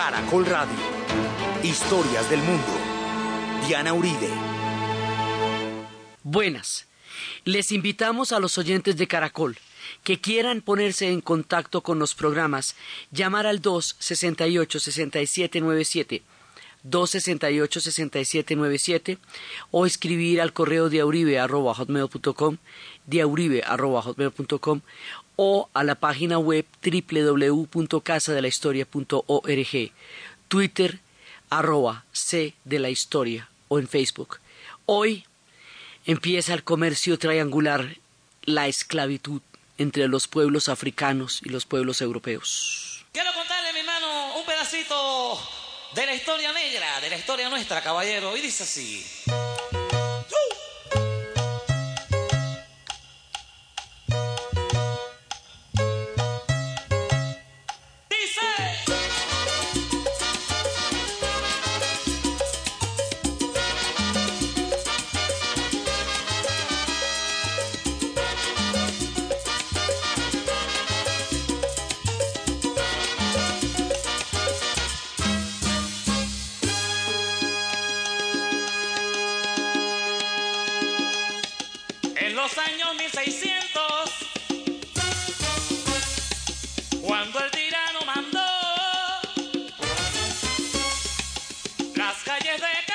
Caracol Radio. Historias del mundo. Diana Uribe. Buenas. Les invitamos a los oyentes de Caracol que quieran ponerse en contacto con los programas, llamar al 268-6797, 268-6797 o escribir al correo diauribe.com, diauribe.com o a la página web www.casadelahistoria.org, Twitter arroba C de la historia o en Facebook. Hoy empieza el comercio triangular, la esclavitud entre los pueblos africanos y los pueblos europeos. Quiero contarle, mi hermano, un pedacito de la historia negra, de la historia nuestra, caballero, y dice así. las calles de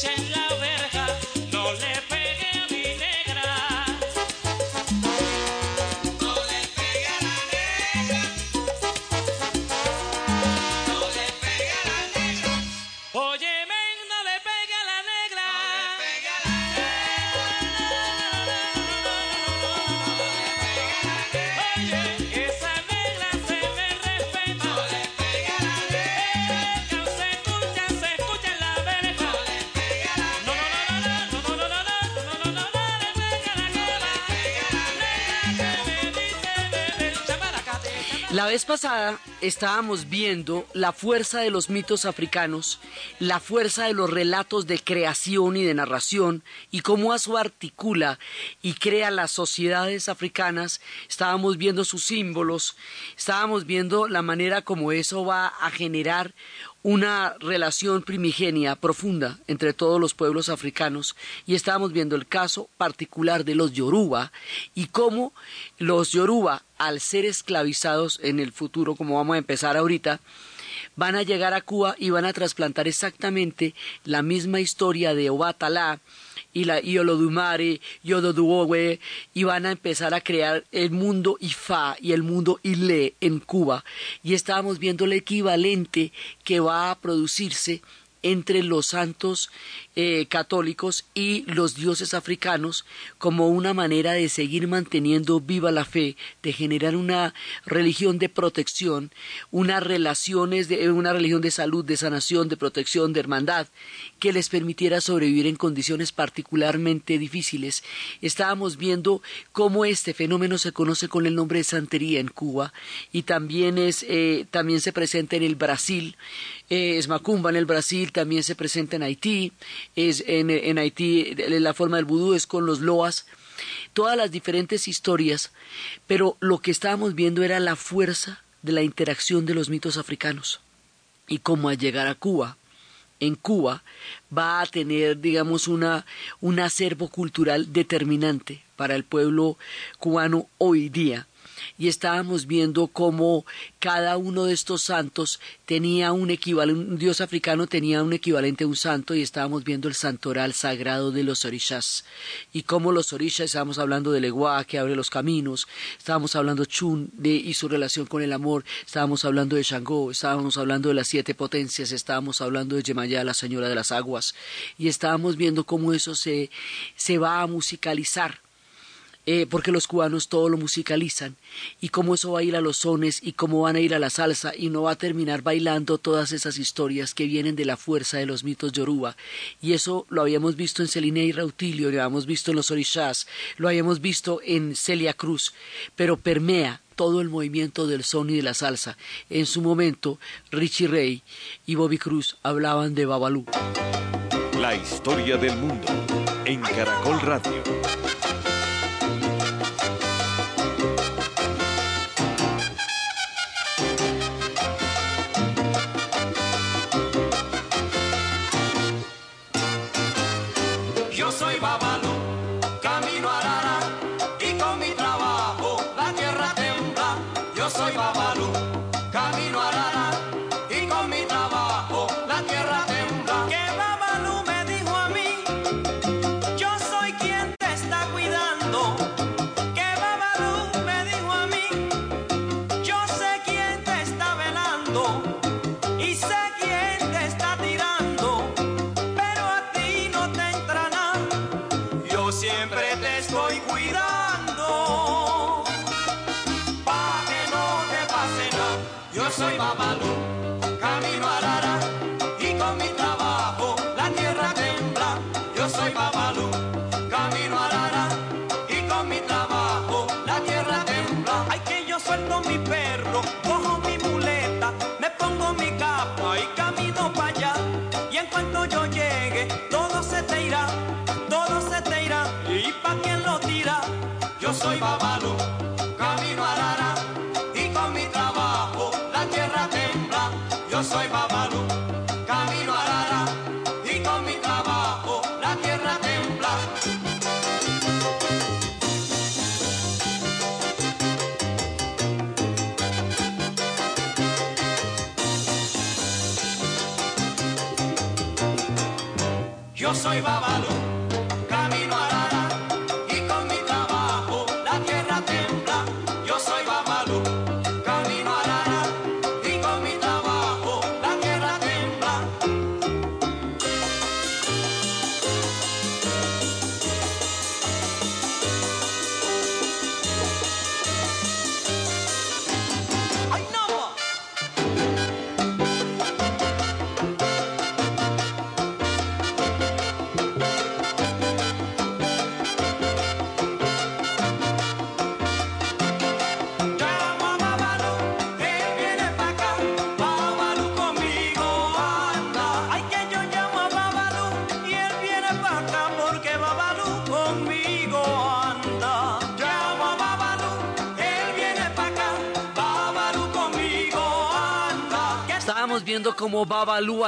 La vez pasada estábamos viendo la fuerza de los mitos africanos, la fuerza de los relatos de creación y de narración y cómo eso articula y crea las sociedades africanas. Estábamos viendo sus símbolos, estábamos viendo la manera como eso va a generar una relación primigenia profunda entre todos los pueblos africanos y estábamos viendo el caso particular de los Yoruba y cómo los Yoruba, al ser esclavizados en el futuro, como vamos a empezar ahorita, van a llegar a Cuba y van a trasplantar exactamente la misma historia de Obatalá, y la Iolodumare, Yododuowe, y van a empezar a crear el mundo Ifa y el mundo Ile en Cuba. Y estábamos viendo el equivalente que va a producirse entre los santos eh, católicos y los dioses africanos como una manera de seguir manteniendo viva la fe, de generar una religión de protección, unas relaciones de una religión de salud, de sanación, de protección, de hermandad, que les permitiera sobrevivir en condiciones particularmente difíciles. Estábamos viendo cómo este fenómeno se conoce con el nombre de santería en Cuba y también es eh, también se presenta en el Brasil, eh, es Macumba en el Brasil también se presenta en Haití, es en, en Haití la forma del vudú es con los loas, todas las diferentes historias, pero lo que estábamos viendo era la fuerza de la interacción de los mitos africanos y cómo al llegar a Cuba, en Cuba va a tener, digamos, una, un acervo cultural determinante para el pueblo cubano hoy día y estábamos viendo cómo cada uno de estos santos tenía un equivalente, un dios africano tenía un equivalente a un santo y estábamos viendo el santoral sagrado de los orishas. Y cómo los orishas, estábamos hablando de Leguá que abre los caminos, estábamos hablando Chun de, y su relación con el amor, estábamos hablando de Shango, estábamos hablando de las siete potencias, estábamos hablando de Yemayá, la señora de las aguas. Y estábamos viendo cómo eso se, se va a musicalizar eh, porque los cubanos todo lo musicalizan, y cómo eso va a ir a los sones, y cómo van a ir a la salsa, y no va a terminar bailando todas esas historias que vienen de la fuerza de los mitos yoruba. Y eso lo habíamos visto en Celine y Rautilio, lo habíamos visto en los orishas, lo habíamos visto en Celia Cruz, pero permea todo el movimiento del son y de la salsa. En su momento, Richie Ray y Bobby Cruz hablaban de Babalú. La historia del mundo en Caracol Radio.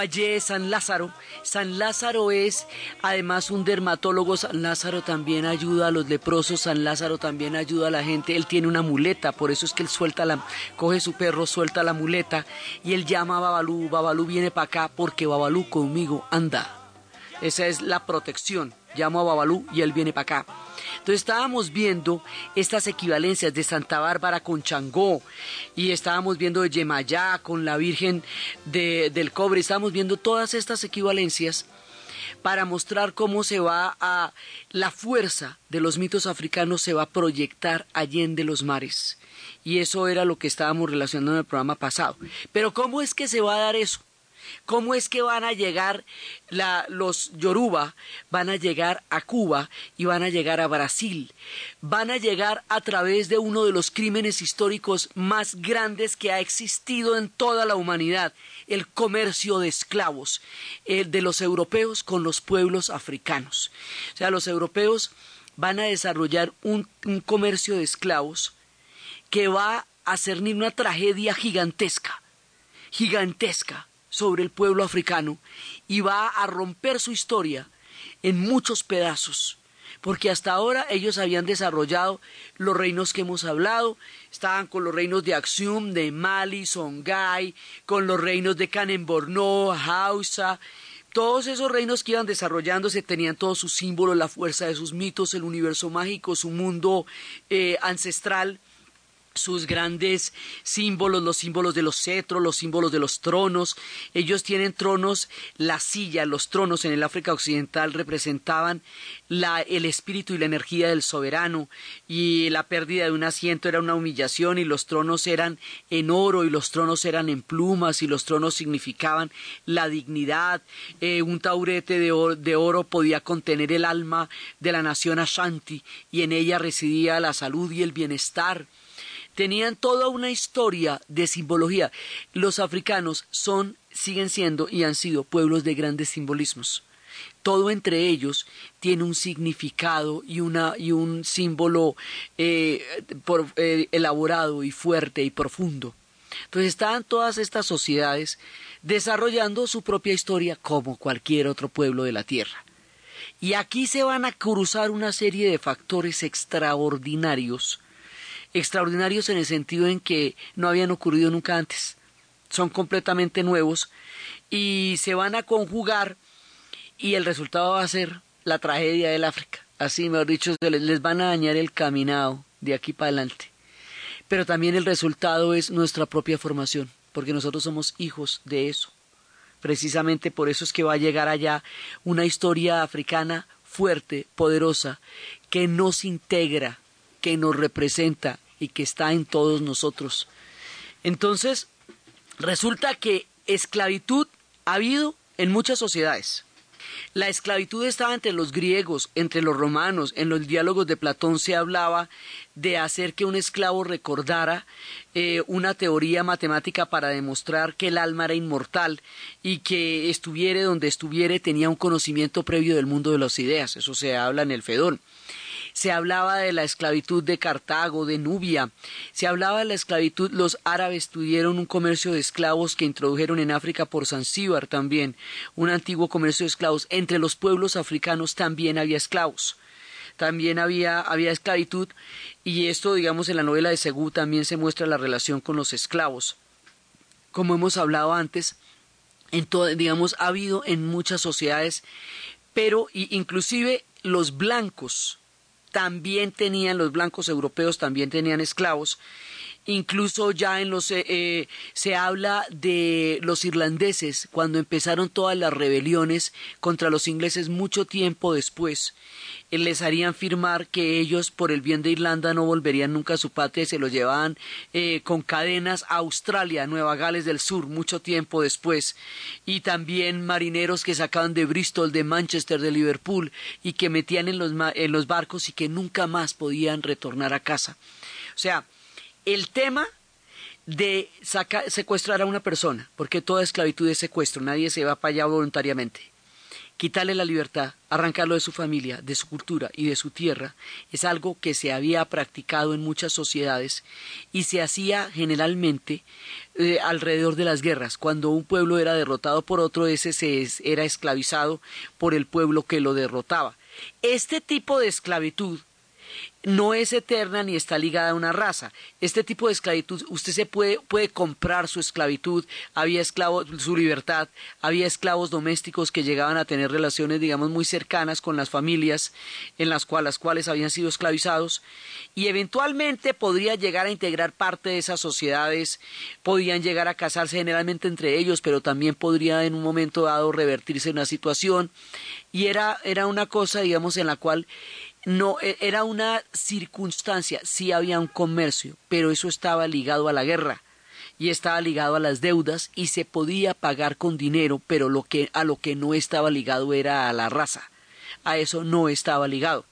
Babalú allí San Lázaro. San Lázaro es además un dermatólogo. San Lázaro también ayuda a los leprosos. San Lázaro también ayuda a la gente. Él tiene una muleta, por eso es que él suelta la, coge su perro, suelta la muleta y él llama a Babalú. Babalú viene para acá porque Babalú conmigo anda. Esa es la protección. Llamo a Babalú y él viene para acá. Entonces estábamos viendo estas equivalencias de Santa Bárbara con Changó y estábamos viendo de Yemayá con la Virgen del Cobre, estábamos viendo todas estas equivalencias para mostrar cómo se va a la fuerza de los mitos africanos se va a proyectar allende los mares. Y eso era lo que estábamos relacionando en el programa pasado. Pero ¿cómo es que se va a dar eso? ¿Cómo es que van a llegar los Yoruba? Van a llegar a Cuba y van a llegar a Brasil. Van a llegar a través de uno de los crímenes históricos más grandes que ha existido en toda la humanidad, el comercio de esclavos, el de los europeos con los pueblos africanos. O sea, los europeos van a desarrollar un, un comercio de esclavos que va a cernir una tragedia gigantesca, gigantesca sobre el pueblo africano y va a romper su historia en muchos pedazos, porque hasta ahora ellos habían desarrollado los reinos que hemos hablado, estaban con los reinos de Aksum, de Mali, Songhai, con los reinos de Kanem-Borno, Hausa, todos esos reinos que iban desarrollándose tenían todos sus símbolos, la fuerza de sus mitos, el universo mágico, su mundo eh, ancestral sus grandes símbolos, los símbolos de los cetros, los símbolos de los tronos. Ellos tienen tronos, la silla, los tronos en el África Occidental representaban la, el espíritu y la energía del soberano y la pérdida de un asiento era una humillación y los tronos eran en oro y los tronos eran en plumas y los tronos significaban la dignidad. Eh, un taurete de oro, de oro podía contener el alma de la nación Ashanti y en ella residía la salud y el bienestar tenían toda una historia de simbología. Los africanos son, siguen siendo y han sido pueblos de grandes simbolismos. Todo entre ellos tiene un significado y, una, y un símbolo eh, eh, elaborado y fuerte y profundo. Entonces estaban todas estas sociedades desarrollando su propia historia como cualquier otro pueblo de la tierra. Y aquí se van a cruzar una serie de factores extraordinarios extraordinarios en el sentido en que no habían ocurrido nunca antes. Son completamente nuevos y se van a conjugar y el resultado va a ser la tragedia del África. Así, mejor dicho, les van a dañar el caminado de aquí para adelante. Pero también el resultado es nuestra propia formación, porque nosotros somos hijos de eso. Precisamente por eso es que va a llegar allá una historia africana fuerte, poderosa, que nos integra que nos representa y que está en todos nosotros. Entonces, resulta que esclavitud ha habido en muchas sociedades. La esclavitud estaba entre los griegos, entre los romanos. En los diálogos de Platón se hablaba de hacer que un esclavo recordara eh, una teoría matemática para demostrar que el alma era inmortal y que estuviere donde estuviere tenía un conocimiento previo del mundo de las ideas. Eso se habla en el Fedón se hablaba de la esclavitud de Cartago, de Nubia, se hablaba de la esclavitud, los árabes tuvieron un comercio de esclavos que introdujeron en África por Zanzíbar también, un antiguo comercio de esclavos, entre los pueblos africanos también había esclavos. También había, había esclavitud. Y esto, digamos, en la novela de Segú también se muestra la relación con los esclavos. Como hemos hablado antes, en digamos, ha habido en muchas sociedades, pero inclusive los blancos también tenían, los blancos europeos también tenían esclavos. Incluso ya en los eh, eh, se habla de los irlandeses cuando empezaron todas las rebeliones contra los ingleses mucho tiempo después les harían firmar que ellos por el bien de Irlanda no volverían nunca a su patria y se los llevaban eh, con cadenas a Australia, Nueva Gales del Sur, mucho tiempo después, y también marineros que sacaban de Bristol, de Manchester, de Liverpool y que metían en los, en los barcos y que nunca más podían retornar a casa. O sea, el tema de secuestrar a una persona, porque toda esclavitud es secuestro, nadie se va para allá voluntariamente quitarle la libertad, arrancarlo de su familia, de su cultura y de su tierra, es algo que se había practicado en muchas sociedades y se hacía generalmente eh, alrededor de las guerras. Cuando un pueblo era derrotado por otro, ese se era esclavizado por el pueblo que lo derrotaba. Este tipo de esclavitud no es eterna ni está ligada a una raza. Este tipo de esclavitud, usted se puede, puede comprar su esclavitud, había esclavos, su libertad, había esclavos domésticos que llegaban a tener relaciones, digamos, muy cercanas con las familias en las cuales, las cuales habían sido esclavizados, y eventualmente podría llegar a integrar parte de esas sociedades, podían llegar a casarse generalmente entre ellos, pero también podría en un momento dado revertirse una situación, y era, era una cosa, digamos, en la cual no e, era una circunstancia, sí había un comercio, pero eso estaba ligado a la guerra y estaba ligado a las deudas y se podía pagar con dinero, pero lo que, a lo que no estaba ligado era a la raza. A eso no estaba ligado.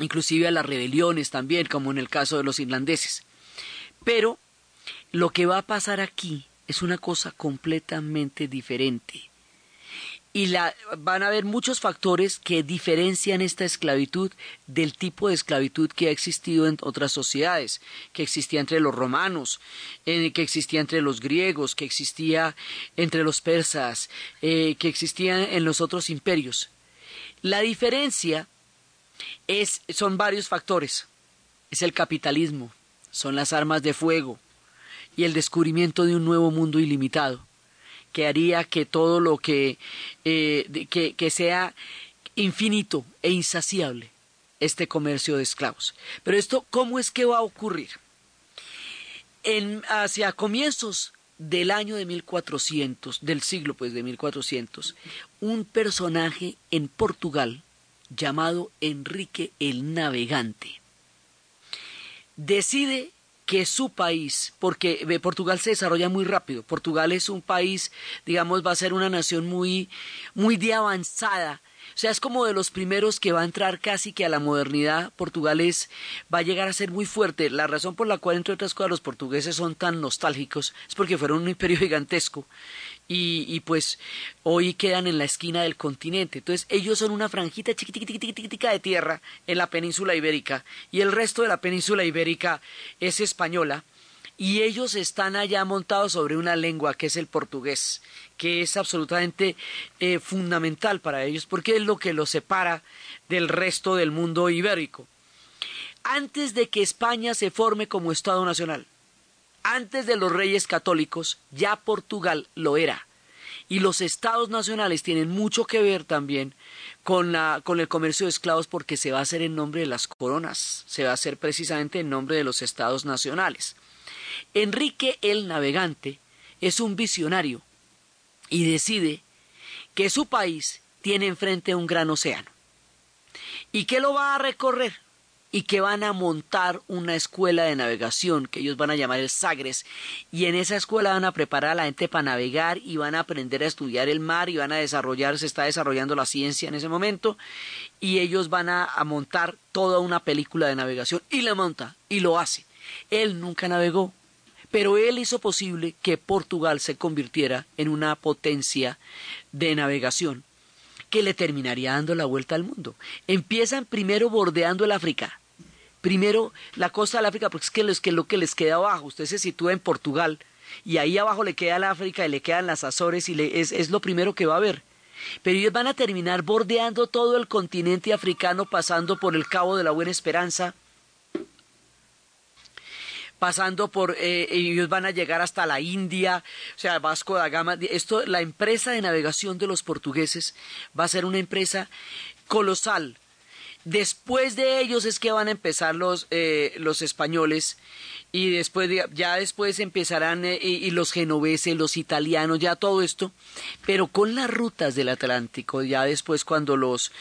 Inclusive a las rebeliones también, como en el caso de los irlandeses. Pero lo que va a pasar aquí es una cosa completamente diferente y la, van a haber muchos factores que diferencian esta esclavitud del tipo de esclavitud que ha existido en otras sociedades, que existía entre los romanos, eh, que existía entre los griegos, que existía entre los persas, eh, que existía en los otros imperios. La diferencia es, son varios factores. Es el capitalismo, son las armas de fuego y el descubrimiento de un nuevo mundo ilimitado que haría que todo lo que, eh, que, que sea infinito e insaciable este comercio de esclavos. Pero esto, ¿cómo es que va a ocurrir? En, hacia comienzos del año de 1400, del siglo pues de 1400, un personaje en Portugal llamado Enrique el Navegante decide que su país, porque Portugal se desarrolla muy rápido, Portugal es un país, digamos, va a ser una nación muy, muy de avanzada, o sea, es como de los primeros que va a entrar casi que a la modernidad. Portugal es, va a llegar a ser muy fuerte. La razón por la cual, entre otras cosas, los portugueses son tan nostálgicos es porque fueron un imperio gigantesco y, y, pues hoy quedan en la esquina del continente. Entonces ellos son una franjita chiquitica de tierra en la península ibérica y el resto de la península ibérica es española y ellos están allá montados sobre una lengua que es el portugués, que es absolutamente eh, fundamental para ellos porque es lo que los separa del resto del mundo ibérico. Antes de que España se forme como Estado Nacional, antes de los reyes católicos, ya Portugal lo era. Y los estados nacionales tienen mucho que ver también con, la, con el comercio de esclavos porque se va a hacer en nombre de las coronas, se va a hacer precisamente en nombre de los estados nacionales. Enrique el Navegante es un visionario y decide que su país tiene enfrente un gran océano y que lo va a recorrer y que van a montar una escuela de navegación que ellos van a llamar el Sagres y en esa escuela van a preparar a la gente para navegar y van a aprender a estudiar el mar y van a desarrollar, se está desarrollando la ciencia en ese momento y ellos van a, a montar toda una película de navegación y la monta y lo hace. Él nunca navegó, pero él hizo posible que Portugal se convirtiera en una potencia de navegación que le terminaría dando la vuelta al mundo. Empiezan primero bordeando el África, primero la costa del África, porque es que, es lo que les queda abajo, usted se sitúa en Portugal y ahí abajo le queda el África y le quedan las Azores y es, lo primero que va a ver. Pero ellos van a terminar bordeando todo el continente africano, pasando por el Cabo de la Buena Esperanza, pasando por eh, ellos van a llegar hasta la India, o sea, Vasco da Gama, esto la empresa de navegación de los portugueses va a ser una empresa colosal, Después de ellos es que van a empezar los, eh, los españoles y después ya después empezarán eh, y, los genoveses, los italianos, ya todo esto, pero con las rutas del Atlántico, ya después cuando los,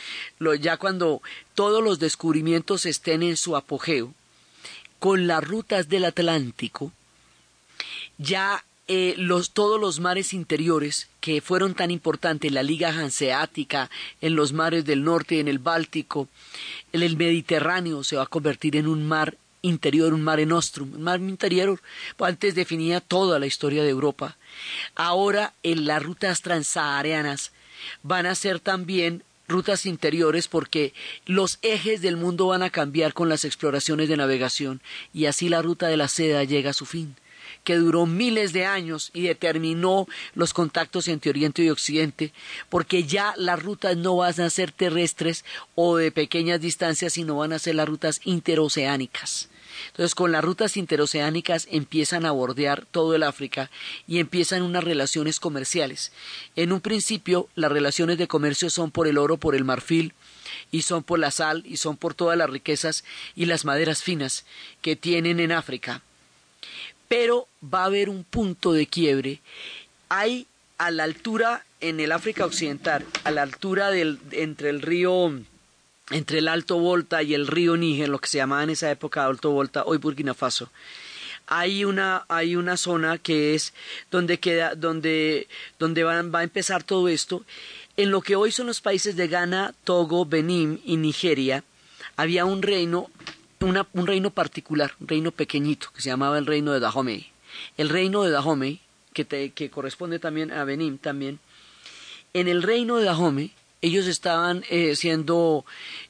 ya cuando todos los descubrimientos estén en su apogeo, con las rutas del Atlántico, ya eh, los, todos los mares interiores que fueron tan importantes la Liga Hanseática, en los mares del norte, en el Báltico, en el Mediterráneo se va a convertir en un mar interior, un mare nostrum, un mar interior, pues antes definía toda la historia de Europa. Ahora en las rutas transsaharianas van a ser también rutas interiores porque los ejes del mundo van a cambiar con las exploraciones de navegación. Y así la ruta de la seda llega a su fin que duró miles de años y determinó los contactos entre Oriente y Occidente, porque ya las rutas no van a ser terrestres o de pequeñas distancias, sino van a ser las rutas interoceánicas. Entonces, con las rutas interoceánicas empiezan a bordear todo el África y empiezan unas relaciones comerciales. En un principio, las relaciones de comercio son por el oro, por el marfil, y son por la sal, y son por todas las riquezas y las maderas finas que tienen en África pero va a haber un punto de quiebre. Hay a la altura en el África Occidental, a la altura del, entre el río, entre el Alto Volta y el río Níger, lo que se llamaba en esa época Alto Volta, hoy Burkina Faso, hay una, hay una zona que es donde queda, donde, donde va, va a empezar todo esto. En lo que hoy son los países de Ghana, Togo, Benín y Nigeria, había un reino, un reino particular, un reino pequeñito, que se llamaba el reino de Dahomey. El reino de Dahomey, que, te- que corresponde también a Benín también, en el reino de Dahomey, ellos estaban eh, siendo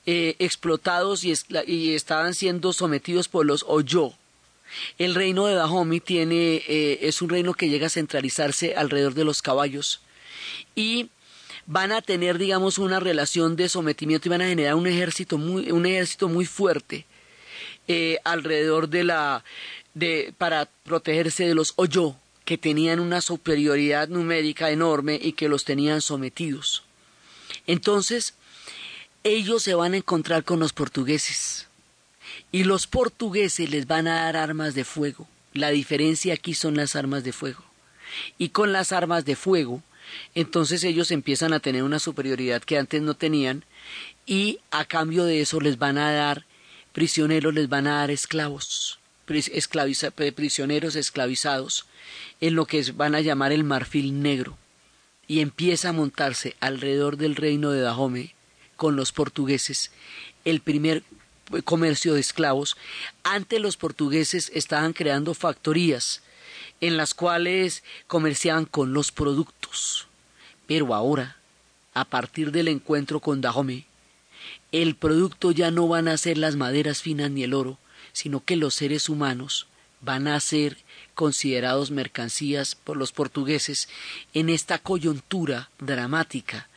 eh, explotados y estaban siendo sometidos por los Oyo. El reino de Dahomey tiene, eh, es un reino que llega a centralizarse alrededor de los caballos y van a tener, digamos, una relación de sometimiento y van a generar un ejército muy, un ejército muy fuerte eh, alrededor de la, de, para protegerse de los Oyo, que tenían una superioridad numérica enorme y que los tenían sometidos. Entonces, ellos se van a encontrar con los portugueses y los portugueses les van a dar armas de fuego. La diferencia aquí son las armas de fuego. Y con las armas de fuego, entonces ellos empiezan a tener una superioridad que antes no tenían y a cambio de eso les van a dar prisioneros, les van a dar esclavos, esclaviza- prisioneros esclavizados en lo que van a llamar el marfil negro y empieza a montarse alrededor del reino de Dahomey con los portugueses el primer comercio de esclavos. Antes los portugueses estaban creando factorías en las cuales comerciaban con los productos. Pero ahora, a partir del encuentro con Dahomey, el producto ya no van a ser las maderas finas ni el oro, sino que los seres humanos van a ser considerados mercancías por los portugueses en esta coyuntura dramática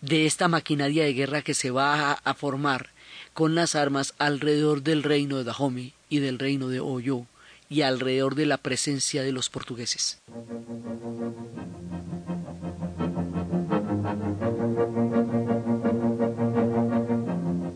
de esta maquinaria de guerra que se va a, a formar con las armas alrededor del reino de Dahomey y del reino de Oyo y alrededor de la presencia de los portugueses.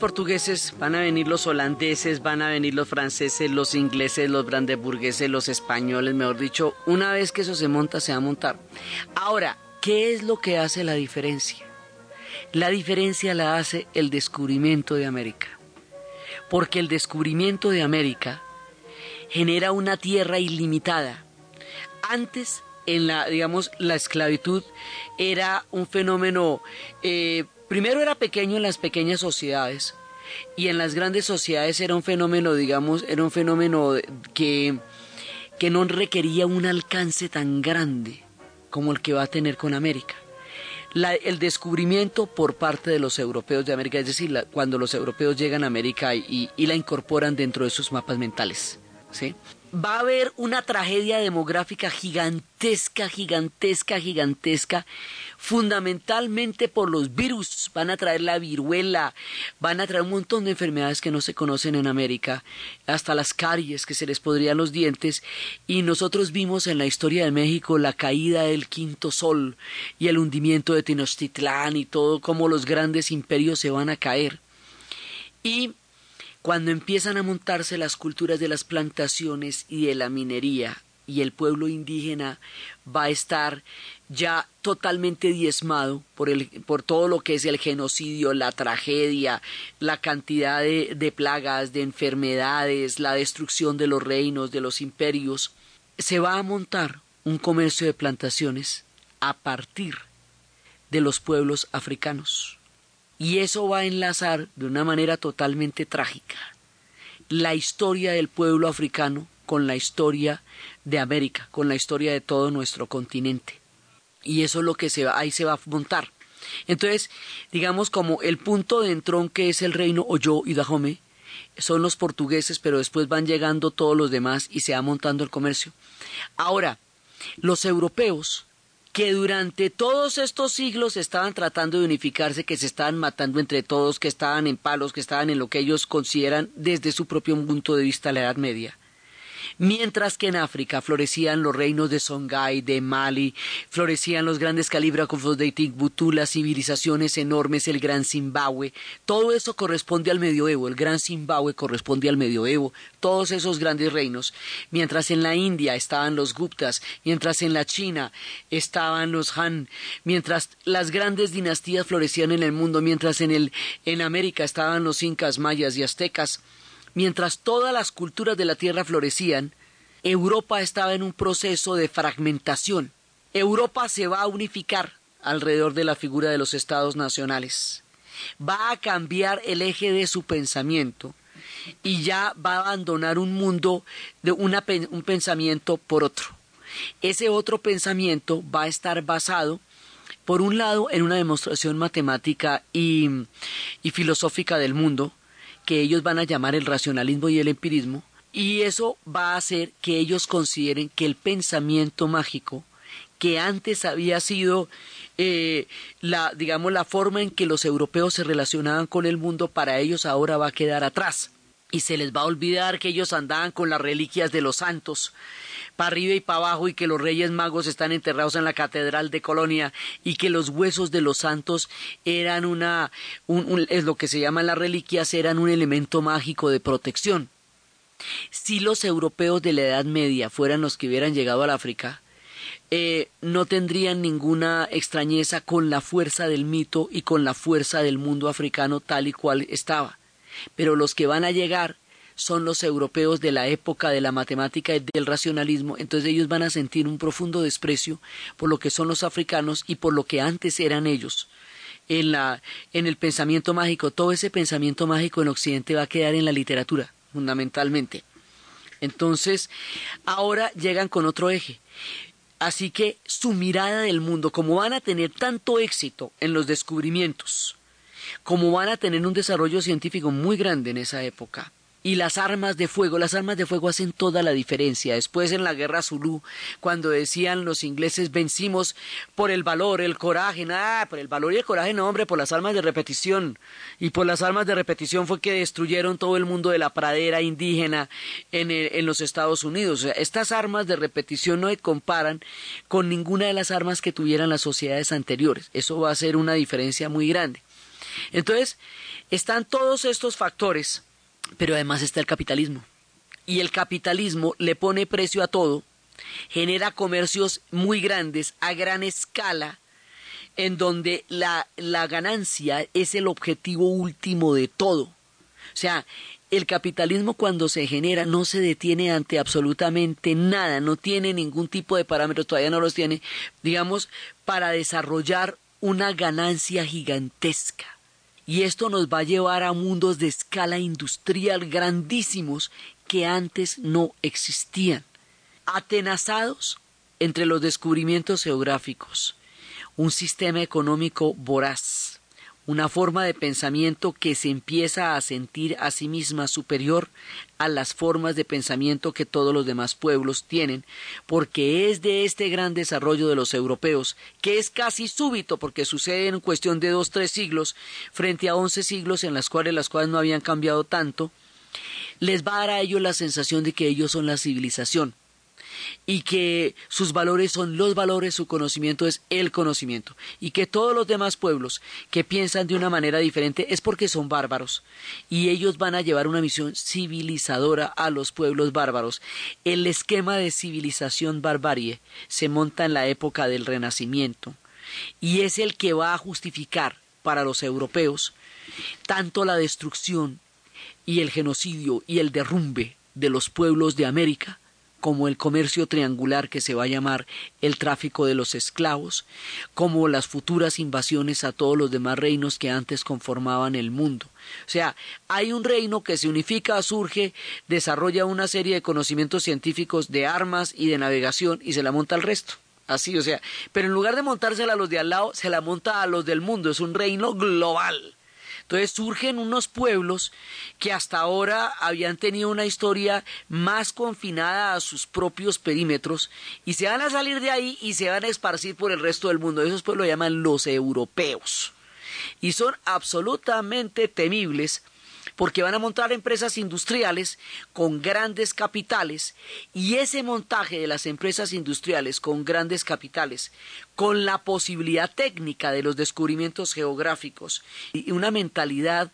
Portugueses van a venir los holandeses, van a venir los franceses, los ingleses, los brandeburgueses, los españoles, mejor dicho, una vez que eso se monta, se va a montar. Ahora, ¿qué es lo que hace la diferencia? La diferencia la hace el descubrimiento de América. Porque el descubrimiento de América genera una tierra ilimitada. Antes, en la, digamos, la esclavitud era un fenómeno, eh, primero era pequeño en las pequeñas sociedades y en las grandes sociedades era un fenómeno, digamos, era un fenómeno que, que no requería un alcance tan grande como el que va a tener con América. El descubrimiento por parte de los europeos de América, es decir, cuando los europeos llegan a América y, y la incorporan dentro de sus mapas mentales. ¿sí? Va a haber una tragedia demográfica gigantesca, gigantesca, gigantesca, fundamentalmente por los virus. Van a traer la viruela, van a traer un montón de enfermedades que no se conocen en América, hasta las caries que se les podrían los dientes. Y nosotros vimos en la historia de México la caída del quinto sol y el hundimiento de Tenochtitlán y todo, cómo los grandes imperios se van a caer. Y cuando empiezan a montarse las culturas de las plantaciones y de la minería, y el pueblo indígena va a estar ya totalmente diezmado por, el, por todo lo que es el genocidio, la tragedia, la cantidad de, de plagas, de enfermedades, la destrucción de los reinos, de los imperios, se va a montar un comercio de plantaciones a partir de los pueblos africanos. Y eso va a enlazar de una manera totalmente trágica la historia del pueblo africano con la historia de América, con la historia de todo nuestro continente. Y eso es lo que se va, ahí se va a montar. Entonces, digamos como el punto de entronque es el reino Oyo y Dahomey, son los portugueses, pero después van llegando todos los demás y se va montando el comercio. Ahora, los europeos, que durante todos estos siglos estaban tratando de unificarse, que se estaban matando entre todos, que estaban en palos, que estaban en lo que ellos consideran desde su propio punto de vista la Edad Media, Mientras que en África florecían los reinos de Songhai, de Mali, florecían los grandes calígrafos de Timbuktu, las civilizaciones enormes, el Gran Zimbabue, todo eso corresponde al medioevo, el Gran Zimbabue corresponde al medioevo, todos esos grandes reinos. Mientras en la India estaban los Guptas, mientras en la China estaban los Han, mientras las grandes dinastías florecían en el mundo, mientras en, el, en América estaban los incas, mayas y aztecas, Mientras todas las culturas de la Tierra florecían, Europa estaba en un proceso de fragmentación. Europa se va a unificar alrededor de la figura de los estados nacionales. Va a cambiar el eje de su pensamiento y ya va a abandonar un mundo de un pensamiento por otro. Ese otro pensamiento va a estar basado, por un lado, en una demostración matemática y, filosófica del mundo, que ellos van a llamar el racionalismo y el empirismo, y eso va a hacer que ellos consideren que el pensamiento mágico, que antes había sido eh, la, digamos, la forma en que los europeos se relacionaban con el mundo, para ellos ahora va a quedar atrás. Y se les va a olvidar que ellos andaban con las reliquias de los santos, para arriba y para abajo y que los reyes magos están enterrados en la catedral de Colonia y que los huesos de los santos eran una, es lo que se llaman las reliquias, eran un elemento mágico de protección. Si los europeos de la Edad Media fueran los que hubieran llegado al África, eh, no tendrían ninguna extrañeza con la fuerza del mito y con la fuerza del mundo africano tal y cual estaba. Pero los que van a llegar son los europeos de la época de la matemática y del racionalismo, entonces ellos van a sentir un profundo desprecio por lo que son los africanos y por lo que antes eran ellos. En, la, en el pensamiento mágico, todo ese pensamiento mágico en Occidente va a quedar en la literatura, fundamentalmente. Entonces, ahora llegan con otro eje. Así que su mirada del mundo, como van a tener tanto éxito en los descubrimientos, como van a tener un desarrollo científico muy grande en esa época, y las armas de fuego, las armas de fuego hacen toda la diferencia. Después en la guerra Zulú, cuando decían los ingleses vencimos por el valor, el coraje, nada, por el valor y el coraje, no, hombre, por las armas de repetición. Y por las armas de repetición fue que destruyeron todo el mundo de la pradera indígena en, en los Estados Unidos. estas armas de repetición no se comparan con ninguna de las armas que tuvieran las sociedades anteriores. Eso va a ser una diferencia muy grande. Entonces, están todos estos factores pero además está el capitalismo. Y el capitalismo le pone precio a todo, genera comercios muy grandes, a gran escala, en donde la, la ganancia es el objetivo último de todo. O sea, el capitalismo cuando se genera no se detiene ante absolutamente nada, no tiene ningún tipo de parámetros, todavía no los tiene, digamos, para desarrollar una ganancia gigantesca. Y esto nos va a llevar a mundos de escala industrial grandísimos que antes no existían. Atenazados entre los descubrimientos geográficos, un sistema económico voraz, una forma de pensamiento que se empieza a sentir a sí misma superior a las formas de pensamiento que todos los demás pueblos tienen, porque es de este gran desarrollo de los europeos, que es casi súbito, porque sucede en cuestión de dos, tres siglos, frente a once siglos en las cuales las cosas no habían cambiado tanto, les va a dar a ellos la sensación de que ellos son la civilización y que sus valores son los valores, su conocimiento es el conocimiento, y que todos los demás pueblos que piensan de una manera diferente es porque son bárbaros, y ellos van a llevar una misión civilizadora a los pueblos bárbaros. El esquema de civilización barbarie se monta en la época del Renacimiento, y es el que va a justificar para los europeos tanto la destrucción y el genocidio y el derrumbe de los pueblos de América como el comercio triangular que se va a llamar el tráfico de los esclavos, como las futuras invasiones a todos los demás reinos que antes conformaban el mundo. O sea, hay un reino que se unifica, surge, desarrolla una serie de conocimientos científicos de armas y de navegación y se la monta al resto. Así, o sea, pero en lugar de montársela a los de al lado, se la monta a los del mundo. Es un reino global. Entonces surgen unos pueblos que hasta ahora habían tenido una historia más confinada a sus propios perímetros y se van a salir de ahí y se van a esparcir por el resto del mundo. Esos pueblos lo llaman los europeos y son absolutamente temibles porque van a montar empresas industriales con grandes capitales y ese montaje de las empresas industriales con grandes capitales, con la posibilidad técnica de los descubrimientos geográficos y una mentalidad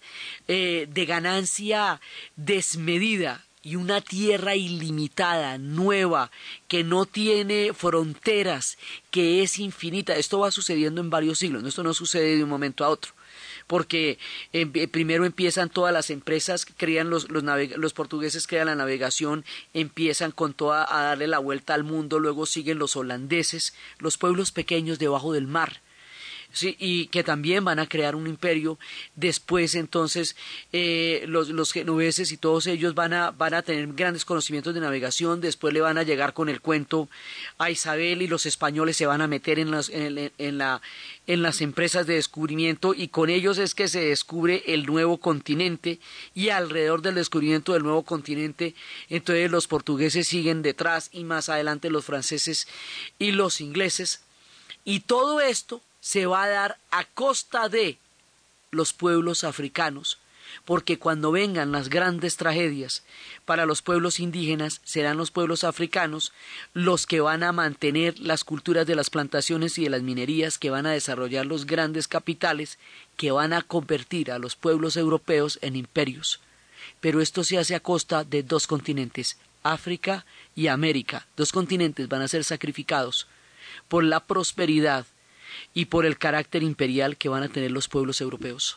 eh, de ganancia desmedida y una tierra ilimitada, nueva, que no tiene fronteras, que es infinita. Esto va sucediendo en varios siglos, esto no sucede de un momento a otro porque eh, primero empiezan todas las empresas, crean los, los, los, portugueses crean la navegación, empiezan con toda a darle la vuelta al mundo, luego siguen los holandeses, los pueblos pequeños debajo del mar, y que también van a crear un imperio. Después, entonces, eh, los, los, genoveses y todos ellos van a, van a tener grandes conocimientos de navegación. Después le van a llegar con el cuento a Isabel y los españoles se van a meter en, las, en, en, la, en las empresas de descubrimiento y con ellos es que se descubre el nuevo continente y alrededor del descubrimiento del nuevo continente entonces los portugueses siguen detrás y más adelante los franceses y los ingleses y todo esto se va a dar a costa de los pueblos africanos, porque cuando vengan las grandes tragedias para los pueblos indígenas, serán los pueblos africanos los que van a mantener las culturas de las plantaciones y de las minerías, que van a desarrollar los grandes capitales, que van a convertir a los pueblos europeos en imperios. Pero esto se hace a costa de dos continentes, África y América. Dos continentes van a ser sacrificados por la prosperidad y por el carácter imperial que van a tener los pueblos europeos.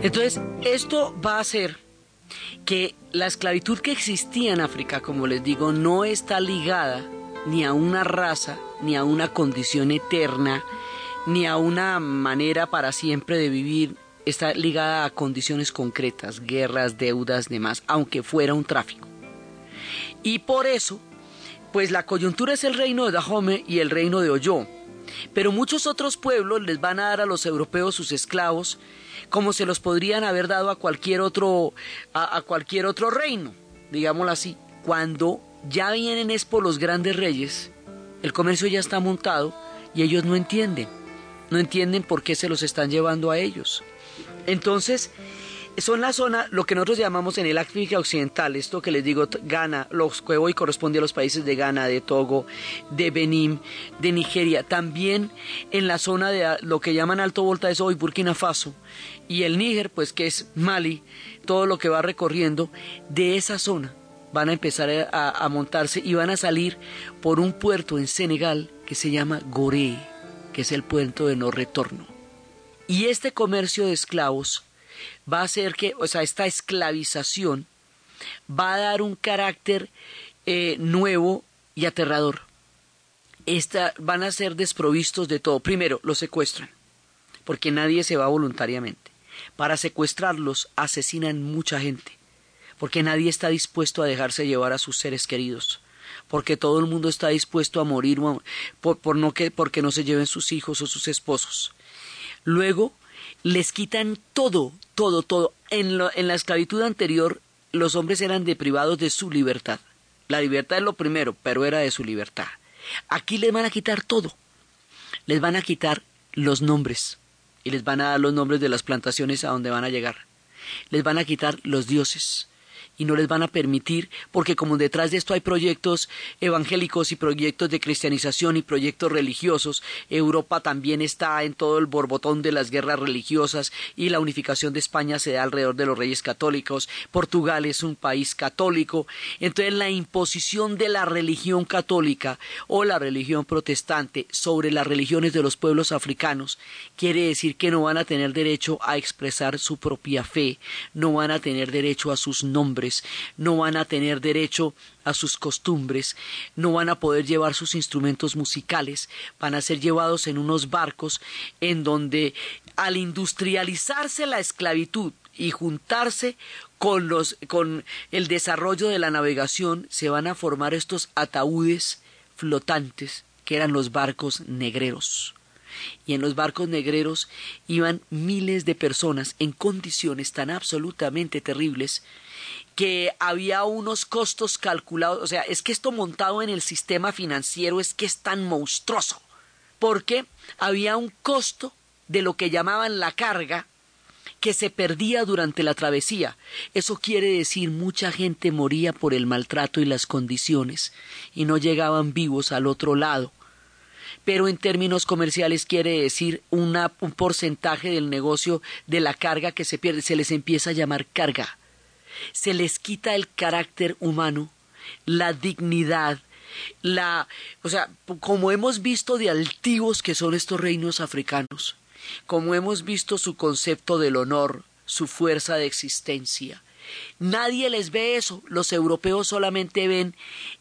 Entonces, esto va a hacer que la esclavitud que existía en África, como les digo, no está ligada ni a una raza, ni a una condición eterna, ni a una manera para siempre de vivir, está ligada a condiciones concretas, guerras, deudas, demás, aunque fuera un tráfico. Y por eso, pues la coyuntura es el reino de Dahomey y el reino de Oyo. Pero muchos otros pueblos les van a dar a los europeos sus esclavos como se los podrían haber dado a cualquier otro, a, cualquier otro reino, digámoslo así. Cuando ya vienen es por los grandes reyes, el comercio ya está montado y ellos no entienden, no entienden por qué se los están llevando a ellos. Entonces, son la zona, lo que nosotros llamamos en el África Occidental, esto que les digo, Ghana, los que hoy corresponde a los países de Ghana, de Togo, de Benín, de Nigeria, también en la zona de lo que llaman Alto Volta es hoy Burkina Faso, y el Níger, pues que es Mali, todo lo que va recorriendo, de esa zona van a empezar a, montarse y van a salir por un puerto en Senegal que se llama Gorée que es el puerto de no retorno. Y este comercio de esclavos va a hacer que, o sea, esta esclavización va a dar un carácter eh, nuevo y aterrador. Esta, van a ser desprovistos de todo. Primero, los secuestran, porque nadie se va voluntariamente. Para secuestrarlos asesinan mucha gente, porque nadie está dispuesto a dejarse llevar a sus seres queridos, porque todo el mundo está dispuesto a morir por, por no que, porque no se lleven sus hijos o sus esposos. Luego, les quitan todo, todo, todo. En, lo, en la esclavitud anterior, los hombres eran deprivados de su libertad. La libertad es lo primero, pero era de su libertad. Aquí les van a quitar todo. Les van a quitar los nombres y les van a dar los nombres de las plantaciones a donde van a llegar. Les van a quitar los dioses y no les van a permitir, porque como detrás de esto hay proyectos evangélicos y proyectos de cristianización y proyectos religiosos, Europa también está en todo el borbotón de las guerras religiosas y la unificación de España se da alrededor de los reyes católicos, Portugal es un país católico, entonces la imposición de la religión católica o la religión protestante sobre las religiones de los pueblos africanos quiere decir que no van a tener derecho a expresar su propia fe, no van a tener derecho a sus nombres, no van a tener derecho a sus costumbres, no van a poder llevar sus instrumentos musicales, van a ser llevados en unos barcos en donde al industrializarse la esclavitud y juntarse con los con el desarrollo de la navegación se van a formar estos ataúdes flotantes que eran los barcos negreros. Y en los barcos negreros iban miles de personas en condiciones tan absolutamente terribles que había unos costos calculados, o sea, es que esto montado en el sistema financiero es que es tan monstruoso, porque había un costo de lo que llamaban la carga que se perdía durante la travesía. Eso quiere decir mucha gente moría por el maltrato y las condiciones y no llegaban vivos al otro lado. Pero en términos comerciales quiere decir una, un porcentaje del negocio de la carga que se pierde, se les empieza a llamar carga se les quita el carácter humano, la dignidad, la, o sea, como hemos visto de altivos que son estos reinos africanos, como hemos visto su concepto del honor, su fuerza de existencia. Nadie les ve eso, los europeos solamente ven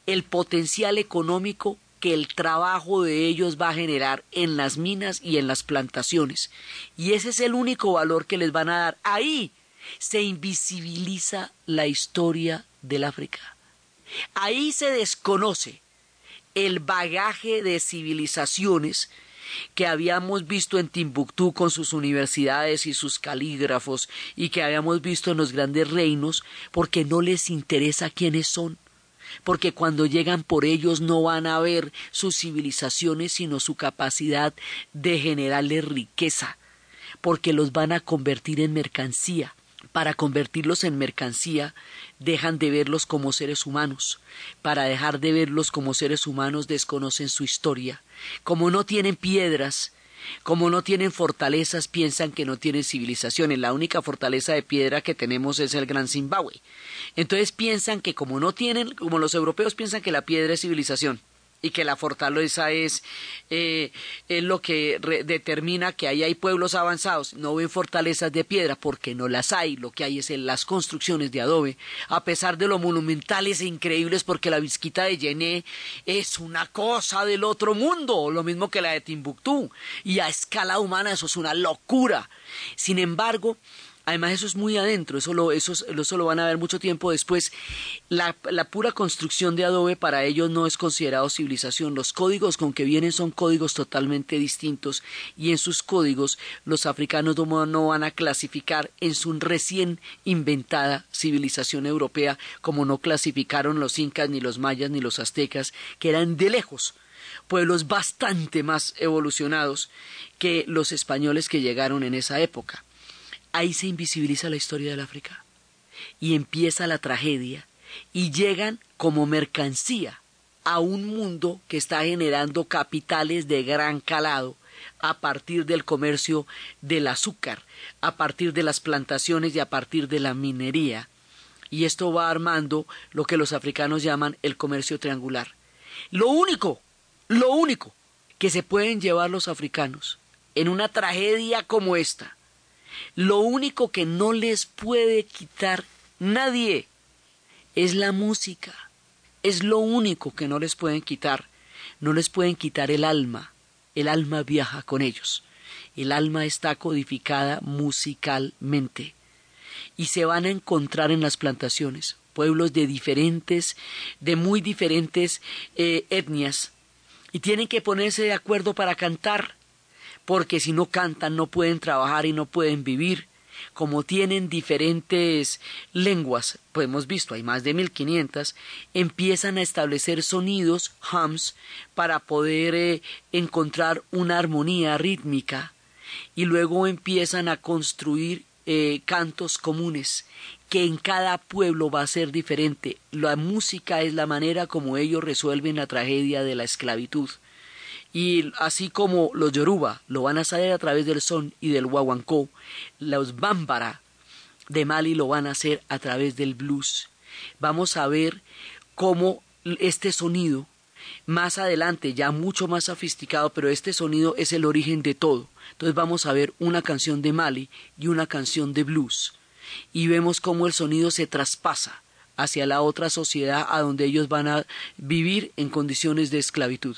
el potencial económico que el trabajo de ellos va a generar en las minas y en las plantaciones. Y ese es el único valor que les van a dar. Ahí se invisibiliza la historia del África. Ahí se desconoce el bagaje de civilizaciones que habíamos visto en Timbuktu con sus universidades y sus calígrafos y que habíamos visto en los grandes reinos porque no les interesa quiénes son porque cuando llegan por ellos no van a ver sus civilizaciones sino su capacidad de generarles riqueza porque los van a convertir en mercancía para convertirlos en mercancía, dejan de verlos como seres humanos. Para dejar de verlos como seres humanos desconocen su historia. Como no tienen piedras, como no tienen fortalezas, piensan que no tienen civilizaciones. La única fortaleza de piedra que tenemos es el Gran Zimbabue. Entonces piensan que como no tienen, como los europeos piensan que la piedra es civilización y que la fortaleza es, eh, es lo que determina que ahí hay pueblos avanzados. No ven fortalezas de piedra porque no las hay. Lo que hay es en las construcciones de adobe, a pesar de lo monumentales e increíbles, porque la Vizquita de Yené es una cosa del otro mundo, lo mismo que la de Timbuktu. Y a escala humana eso es una locura. Sin embargo, Además, eso es muy adentro, eso lo, eso, eso lo van a ver mucho tiempo después. La, la, pura construcción de adobe para ellos no es considerado civilización. Los códigos con que vienen son códigos totalmente distintos y en sus códigos los africanos no van a clasificar en su recién inventada civilización europea como no clasificaron los incas, ni los mayas, ni los aztecas, que eran de lejos pueblos bastante más evolucionados que los españoles que llegaron en esa época ahí se invisibiliza la historia del África y empieza la tragedia y llegan como mercancía a un mundo que está generando capitales de gran calado a partir del comercio del azúcar, a partir de las plantaciones y a partir de la minería. Y esto va armando lo que los africanos llaman el comercio triangular. Lo único, lo único que se pueden llevar los africanos en una tragedia como esta. Lo único que no les puede quitar nadie es la música. Es lo único que no les pueden quitar. No les pueden quitar el alma. El alma viaja con ellos. El alma está codificada musicalmente. Y se van a encontrar en las plantaciones pueblos de diferentes, de muy diferentes eh, etnias. Y tienen que ponerse de acuerdo para cantar. Porque si no cantan no pueden trabajar y no pueden vivir como tienen diferentes lenguas, pues hemos visto, hay más de 1500, empiezan a establecer sonidos, hums, para poder eh, encontrar una armonía rítmica y luego empiezan a construir eh, cantos comunes que en cada pueblo va a ser diferente. La música es la manera como ellos resuelven la tragedia de la esclavitud. Y así como los Yoruba lo van a hacer a través del son y del guaguancó, los Bambara de Mali lo van a hacer a través del blues. Vamos a ver cómo este sonido, más adelante, ya mucho más sofisticado, pero este sonido es el origen de todo. Entonces vamos a ver una canción de Mali y una canción de blues. Y vemos cómo el sonido se traspasa hacia la otra sociedad a donde ellos van a vivir en condiciones de esclavitud.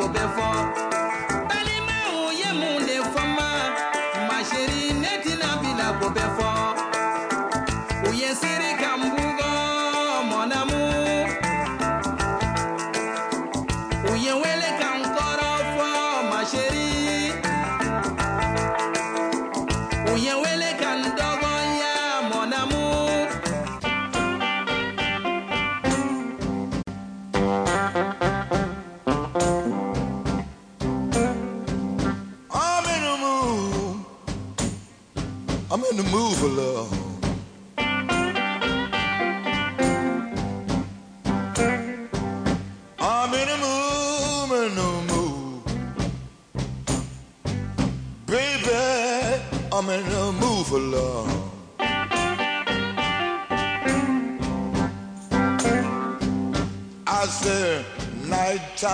Bobevó to move along. I'm in a in no mood, Baby, I'm in a move along. I said,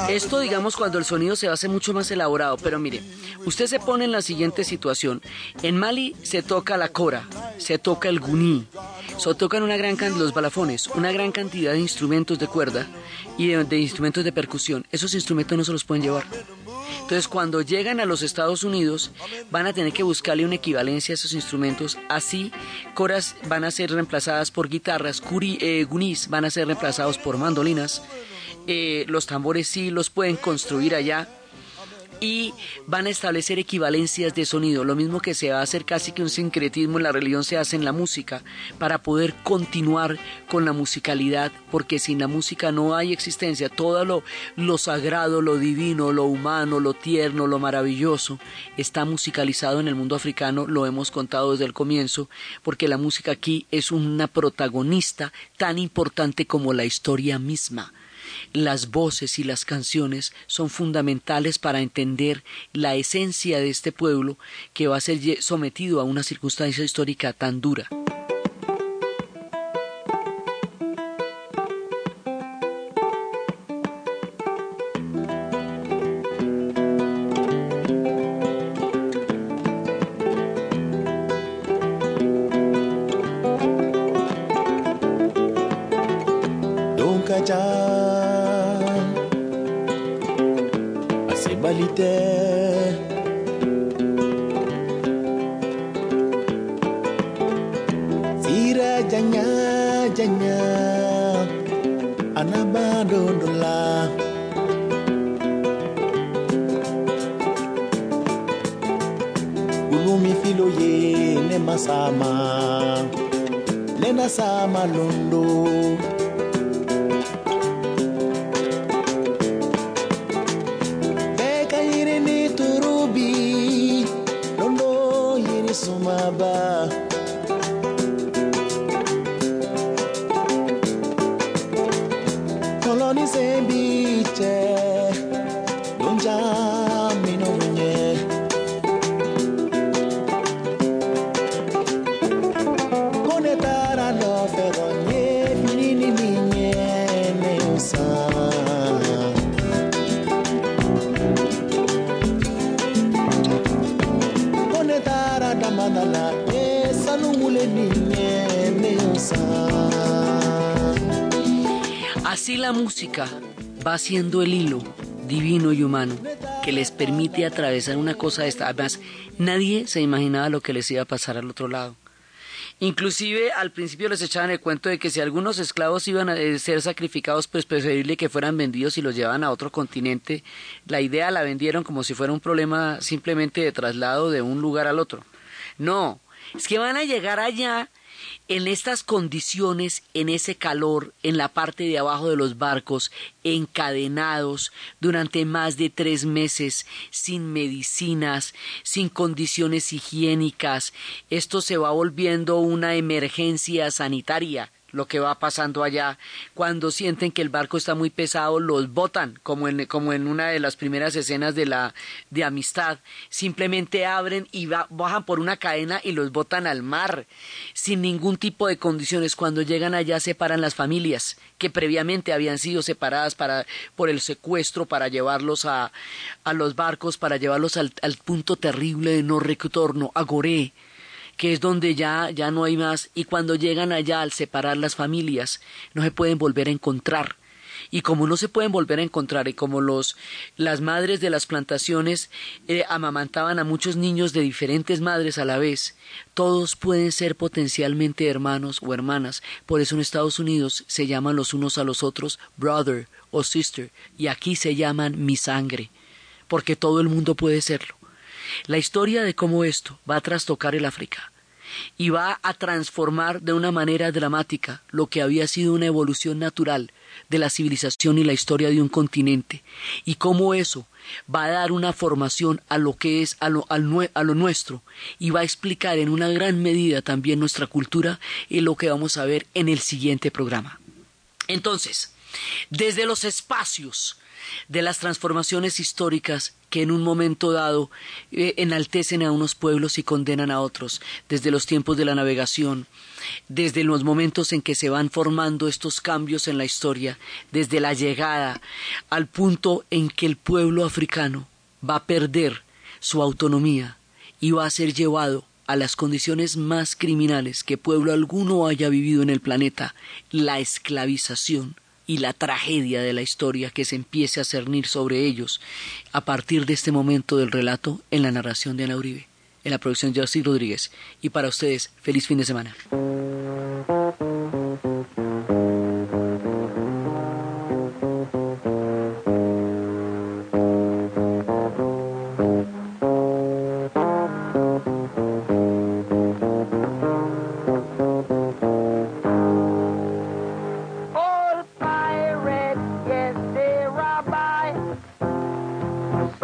Esto digamos cuando el sonido se hace mucho más elaborado, pero mire, usted se pone en la siguiente situación. En Mali se toca la cora, se toca el guní, se tocan una gran los balafones, una gran cantidad de instrumentos de cuerda y de, instrumentos de percusión. Esos instrumentos no se los pueden llevar. Entonces, cuando llegan a los Estados Unidos, van a tener que buscarle una equivalencia a esos instrumentos. Así, coras van a ser reemplazadas por guitarras, curi, eh, van a ser reemplazados por mandolinas. Eh, los tambores sí los pueden construir allá y van a establecer equivalencias de sonido, lo mismo que se va a hacer casi que un sincretismo en la religión se hace en la música, para poder continuar con la musicalidad, porque sin la música no hay existencia, todo lo, lo sagrado, lo divino, lo humano, lo tierno, lo maravilloso, está musicalizado en el mundo africano, lo hemos contado desde el comienzo, porque la música aquí es una protagonista tan importante como la historia misma. Las voces y las canciones son fundamentales para entender la esencia de este pueblo que va a ser sometido a una circunstancia histórica tan dura. Música va siendo el hilo divino y humano que les permite atravesar una cosa de esta. Además, nadie se imaginaba lo que les iba a pasar al otro lado. Inclusive al principio les echaban el cuento de que si algunos esclavos iban a eh, ser sacrificados, pues preferible que fueran vendidos y los llevaban a otro continente. La idea la vendieron como si fuera un problema simplemente de traslado de un lugar al otro. No, es que van a llegar allá en estas condiciones, en ese calor, en la parte de abajo de los barcos, encadenados durante más de tres meses, sin medicinas, sin condiciones higiénicas, esto se va volviendo una emergencia sanitaria lo que va pasando allá. Cuando sienten que el barco está muy pesado, los botan, como en, como en una de las primeras escenas de la de amistad. Simplemente abren y va- bajan por una cadena y los botan al mar, sin ningún tipo de condiciones. Cuando llegan allá separan las familias que previamente habían sido separadas para, por el secuestro para llevarlos a, a los barcos, para llevarlos al, al punto terrible de no retorno, a Goré que es donde ya, ya no hay más, y cuando llegan allá al separar las familias, no se pueden volver a encontrar. Y como no se pueden volver a encontrar, y como los, las madres de las plantaciones eh, amamantaban a muchos niños de diferentes madres a la vez, todos pueden ser potencialmente hermanos o hermanas. Por eso en Estados Unidos se llaman los unos a los otros brother o sister, y aquí se llaman mi sangre, porque todo el mundo puede serlo. La historia de cómo esto va a trastocar el África y va a transformar de una manera dramática lo que había sido una evolución natural de la civilización y la historia de un continente y cómo eso va a dar una formación a lo que es a lo, a lo nuestro y va a explicar en una gran medida también nuestra cultura y lo que vamos a ver en el siguiente programa. Entonces, desde los espacios de las transformaciones históricas que en un momento dado eh, enaltecen a unos pueblos y condenan a otros, desde los tiempos de la navegación, desde los momentos en que se van formando estos cambios en la historia, desde la llegada al punto en que el pueblo africano va a perder su autonomía y va a ser llevado a las condiciones más criminales que pueblo alguno haya vivido en el planeta, la esclavización y la tragedia de la historia que se empiece a cernir sobre ellos a partir de este momento del relato en la narración de Ana Uribe, en la producción de José Rodríguez. Y para ustedes, feliz fin de semana.